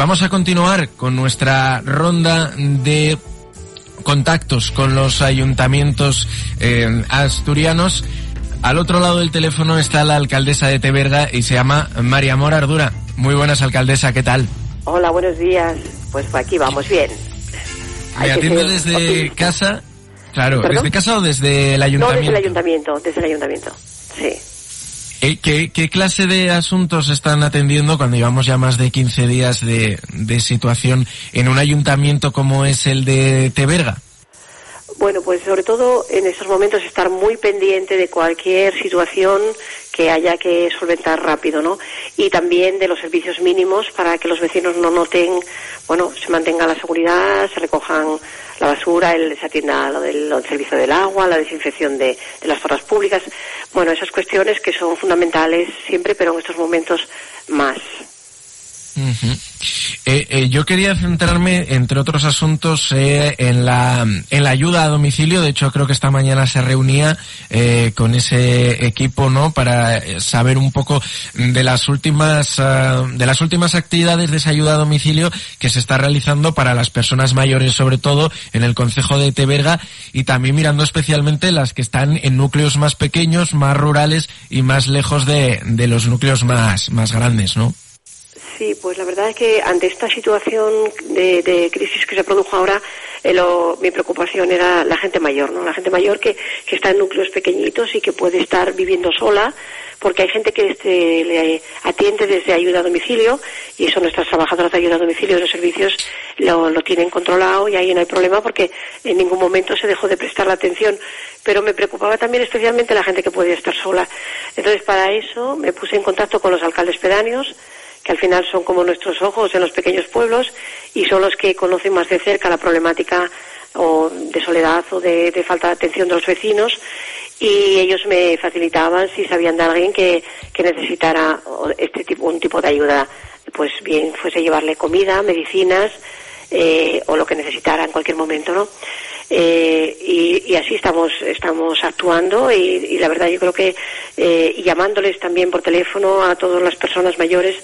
vamos a continuar con nuestra ronda de contactos con los ayuntamientos eh, asturianos. Al otro lado del teléfono está la alcaldesa de Teberga y se llama María Mora Ardura. Muy buenas, alcaldesa, ¿qué tal? Hola, buenos días. Pues aquí vamos bien. Me atiende desde casa. Claro, ¿desde casa o desde el ayuntamiento? No, desde el ayuntamiento, desde el ayuntamiento, sí. Eh, ¿Qué, ¿Qué, clase de asuntos están atendiendo cuando llevamos ya más de 15 días de, de situación en un ayuntamiento como es el de Teberga? Bueno, pues sobre todo en estos momentos estar muy pendiente de cualquier situación que haya que solventar rápido, ¿no? Y también de los servicios mínimos para que los vecinos no noten, bueno, se mantenga la seguridad, se recojan la basura, el, se atienda lo del, servicio del agua, la desinfección de, de las zonas públicas. Bueno, esas cuestiones que son fundamentales siempre, pero en estos momentos más. Eh, eh, yo quería centrarme, entre otros asuntos, eh, en, la, en la ayuda a domicilio. De hecho, creo que esta mañana se reunía eh, con ese equipo, ¿no? Para saber un poco de las últimas, uh, de las últimas actividades de esa ayuda a domicilio que se está realizando para las personas mayores, sobre todo en el Concejo de Teberga, y también mirando especialmente las que están en núcleos más pequeños, más rurales y más lejos de, de los núcleos más, más grandes, ¿no? Sí, pues la verdad es que ante esta situación de, de crisis que se produjo ahora, eh, lo, mi preocupación era la gente mayor, ¿no? La gente mayor que, que está en núcleos pequeñitos y que puede estar viviendo sola, porque hay gente que este, le atiende desde ayuda a domicilio y eso nuestras trabajadoras de ayuda a domicilio de los servicios lo, lo tienen controlado y ahí no hay problema porque en ningún momento se dejó de prestar la atención. Pero me preocupaba también especialmente la gente que podía estar sola. Entonces para eso me puse en contacto con los alcaldes pedáneos, que al final son como nuestros ojos en los pequeños pueblos y son los que conocen más de cerca la problemática o de soledad o de, falta de atención de los vecinos. Y ellos me facilitaban si sabían de alguien que, que necesitara este tipo un tipo de ayuda. Pues bien fuese llevarle comida medicinas eh, o lo que necesitara en cualquier momento no eh, y, así estamos estamos actuando y, y, la verdad yo creo que eh, llamándoles también por teléfono a todas las personas mayores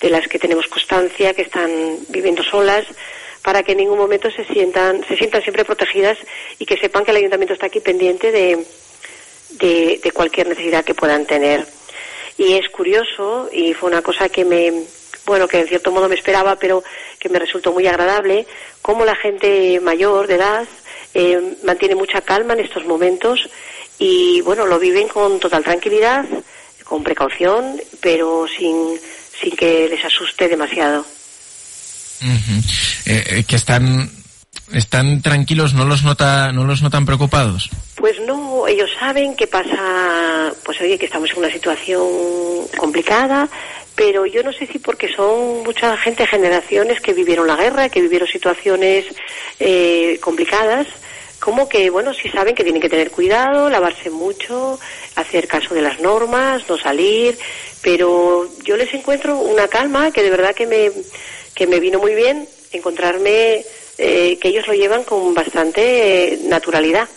de las que tenemos constancia que están viviendo solas para que en ningún momento se sientan se sientan siempre protegidas y que sepan que el ayuntamiento está aquí pendiente de, de cualquier necesidad que puedan tener. Y es curioso y fue una cosa que me bueno, que en cierto modo me esperaba, pero que me resultó muy agradable, cómo la gente mayor de edad eh, mantiene mucha calma en estos momentos y bueno, lo viven con total tranquilidad, con precaución, pero sin, sin que les asuste demasiado. Uh -huh. eh, que están están tranquilos, no los nota, no los notan preocupados. Pues no, ellos saben que pasa, pues oye, que estamos en una situación complicada, pero yo no sé si porque son mucha gente, generaciones que vivieron la guerra, que vivieron situaciones eh, complicadas, como que, bueno, sí saben que tienen que tener cuidado, lavarse mucho, hacer caso de las normas, no salir, pero yo les encuentro una calma que de verdad que me, que me vino muy bien encontrarme eh, que ellos lo llevan con bastante eh, naturalidad.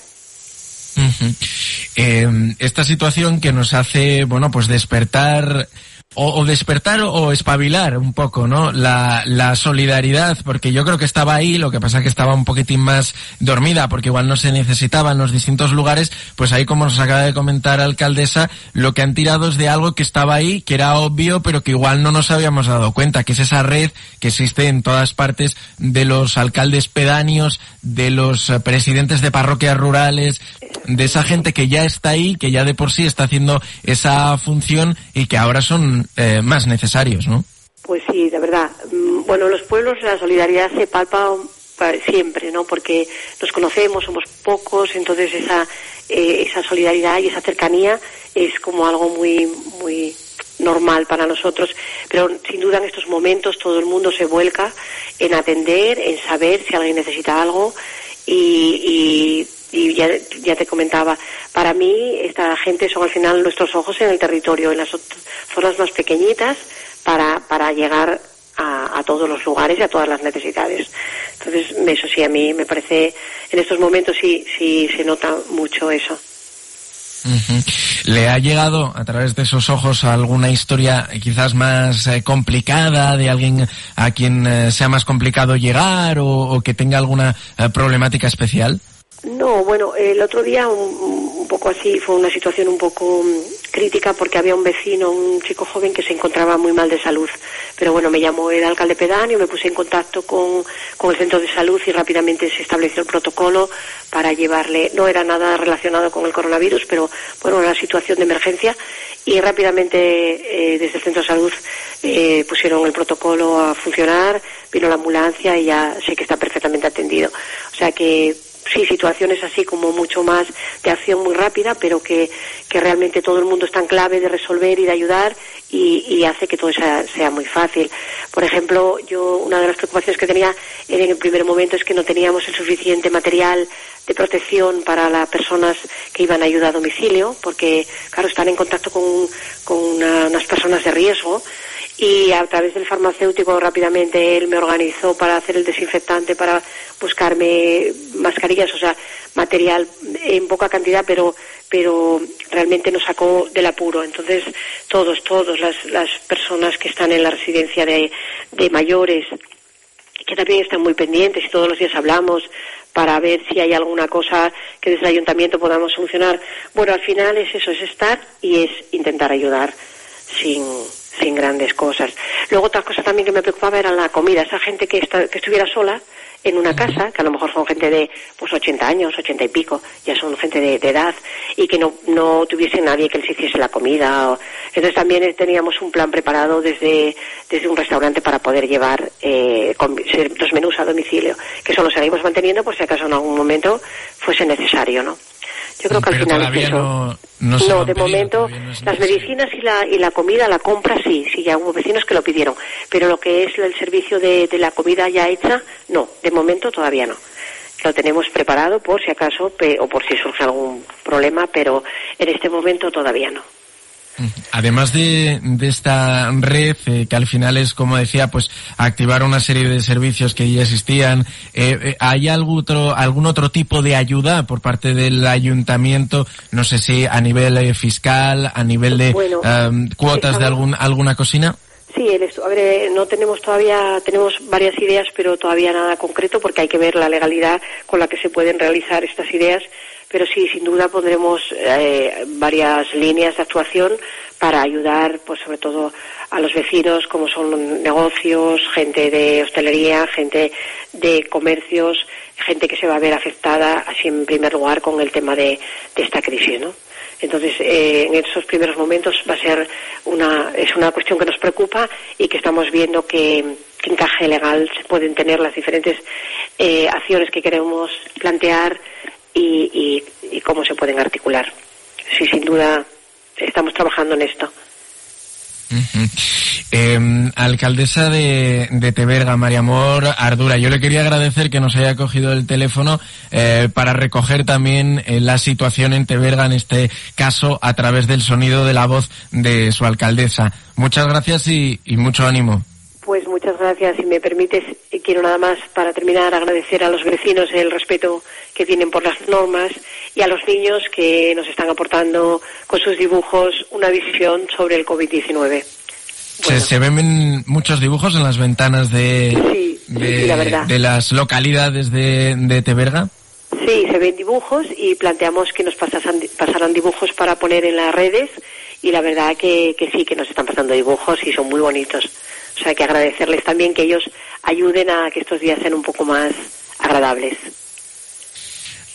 Eh, esta situación que nos hace, bueno, pues despertar o, o, despertar o espabilar un poco, ¿no? La, la, solidaridad, porque yo creo que estaba ahí, lo que pasa que estaba un poquitín más dormida, porque igual no se necesitaba en los distintos lugares, pues ahí como nos acaba de comentar alcaldesa, lo que han tirado es de algo que estaba ahí, que era obvio, pero que igual no nos habíamos dado cuenta, que es esa red que existe en todas partes de los alcaldes pedáneos, de los presidentes de parroquias rurales, de esa gente que ya está ahí, que ya de por sí está haciendo esa función y que ahora son eh, más necesarios, ¿no? Pues sí, de verdad. Bueno, los pueblos la solidaridad se palpa siempre, ¿no? Porque nos conocemos, somos pocos, entonces esa eh, esa solidaridad y esa cercanía es como algo muy muy normal para nosotros, pero sin duda en estos momentos todo el mundo se vuelca en atender, en saber si alguien necesita algo y y ya, ya, te comentaba, para mí esta gente son al final nuestros ojos en el territorio, en las zonas más pequeñitas, para, llegar a, a, todos los lugares y a todas las necesidades. Entonces, eso sí, a mí me parece, en estos momentos sí, sí se nota mucho eso. ¿Le ha llegado a través de esos ojos alguna historia quizás más eh, complicada de alguien a quien eh, sea más complicado llegar o, que tenga alguna eh, problemática especial? No, bueno, el otro día un, poco así fue una situación un poco mm, crítica porque había un vecino, un chico joven que se encontraba muy mal de salud. Pero bueno, me llamó el alcalde pedáneo, me puse en contacto con, con el centro de salud y rápidamente se estableció el protocolo para llevarle, no era nada relacionado con el coronavirus, pero bueno, una situación de emergencia y rápidamente eh, desde el centro de salud eh, pusieron el protocolo a funcionar, vino la ambulancia y ya sé que está perfectamente atendido. O sea que sí, situaciones así como mucho más de acción muy rápida, pero que, que realmente todo el mundo está en clave de resolver y de ayudar y, hace que todo sea, sea, muy fácil. Por ejemplo, yo una de las preocupaciones que tenía en el primer momento es que no teníamos el suficiente material de protección para las personas que iban a ayuda a domicilio, porque, claro, están en contacto con, con unas personas de riesgo y a través del farmacéutico rápidamente él me organizó para hacer el desinfectante, para buscarme mascarillas, o sea, material en poca cantidad, pero pero realmente nos sacó del apuro. Entonces, todos, todos las, las personas que están en la residencia de, de mayores, que también están muy pendientes y todos los días hablamos para ver si hay alguna cosa que desde el ayuntamiento podamos solucionar. Bueno, al final es eso, es estar y es intentar ayudar sin, sin grandes cosas. Luego otra cosa también que me preocupaba era la comida. Esa gente que, que estuviera sola en una casa, que a lo mejor son gente de pues 80 años, 80 y pico, ya son gente de, edad, y que no, no tuviese nadie que les hiciese la comida. Entonces también teníamos un plan preparado desde, desde un restaurante para poder llevar eh, los menús a domicilio, que eso lo seguimos manteniendo por si acaso en algún momento fuese necesario, ¿no? Yo creo que al final es eso. No, de momento las medicinas y la, y la comida, la compra sí, sí, ya hubo vecinos que lo pidieron, pero lo que es el servicio de, de la comida ya hecha, no, de momento todavía no. Lo tenemos preparado por si acaso o por si surge algún problema, pero en este momento todavía no. Además de, esta red, eh, que al final es, como decía, pues activar una serie de servicios que ya existían, eh, eh, ¿hay algún otro, algún otro tipo de ayuda por parte del ayuntamiento? No sé si a nivel fiscal, a nivel de cuotas de algún, alguna cocina. Sí, el a ver, no tenemos todavía, tenemos varias ideas, pero todavía nada concreto porque hay que ver la legalidad con la que se pueden realizar estas ideas pero sí, sin duda pondremos eh, varias líneas de actuación para ayudar, pues sobre todo a los vecinos, como son negocios, gente de hostelería, gente de comercios, gente que se va a ver afectada, así en primer lugar, con el tema de, esta crisis, ¿no? Entonces, eh, en esos primeros momentos va a ser una, es una cuestión que nos preocupa y que estamos viendo que, encaje legal se pueden tener las diferentes eh, acciones que queremos plantear y, y, cómo se pueden articular. Sí, sin duda estamos trabajando en esto. Em, alcaldesa de, de, Teberga, María Amor Ardura, yo le quería agradecer que nos haya cogido el teléfono eh, para recoger también eh, la situación en Teberga, en este caso, a través del sonido de la voz de su alcaldesa. Muchas gracias y mucho ánimo. Pues muchas gracias. Si me permites, quiero nada más para terminar agradecer a los vecinos el respeto que tienen por las normas y a los niños que nos están aportando con sus dibujos una visión sobre el COVID-19. Se, ven muchos dibujos en las ventanas de, de, las localidades de, de Teberga. Sí, se ven dibujos y planteamos que nos pasaran, pasaran dibujos para poner en las redes y la verdad que, que sí, que nos están pasando dibujos y son muy bonitos. Sea, que agradecerles también que ellos ayuden a que estos días sean un poco más agradables.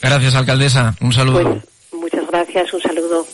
Gracias, alcaldesa. Un saludo. Pues, muchas gracias. Un saludo.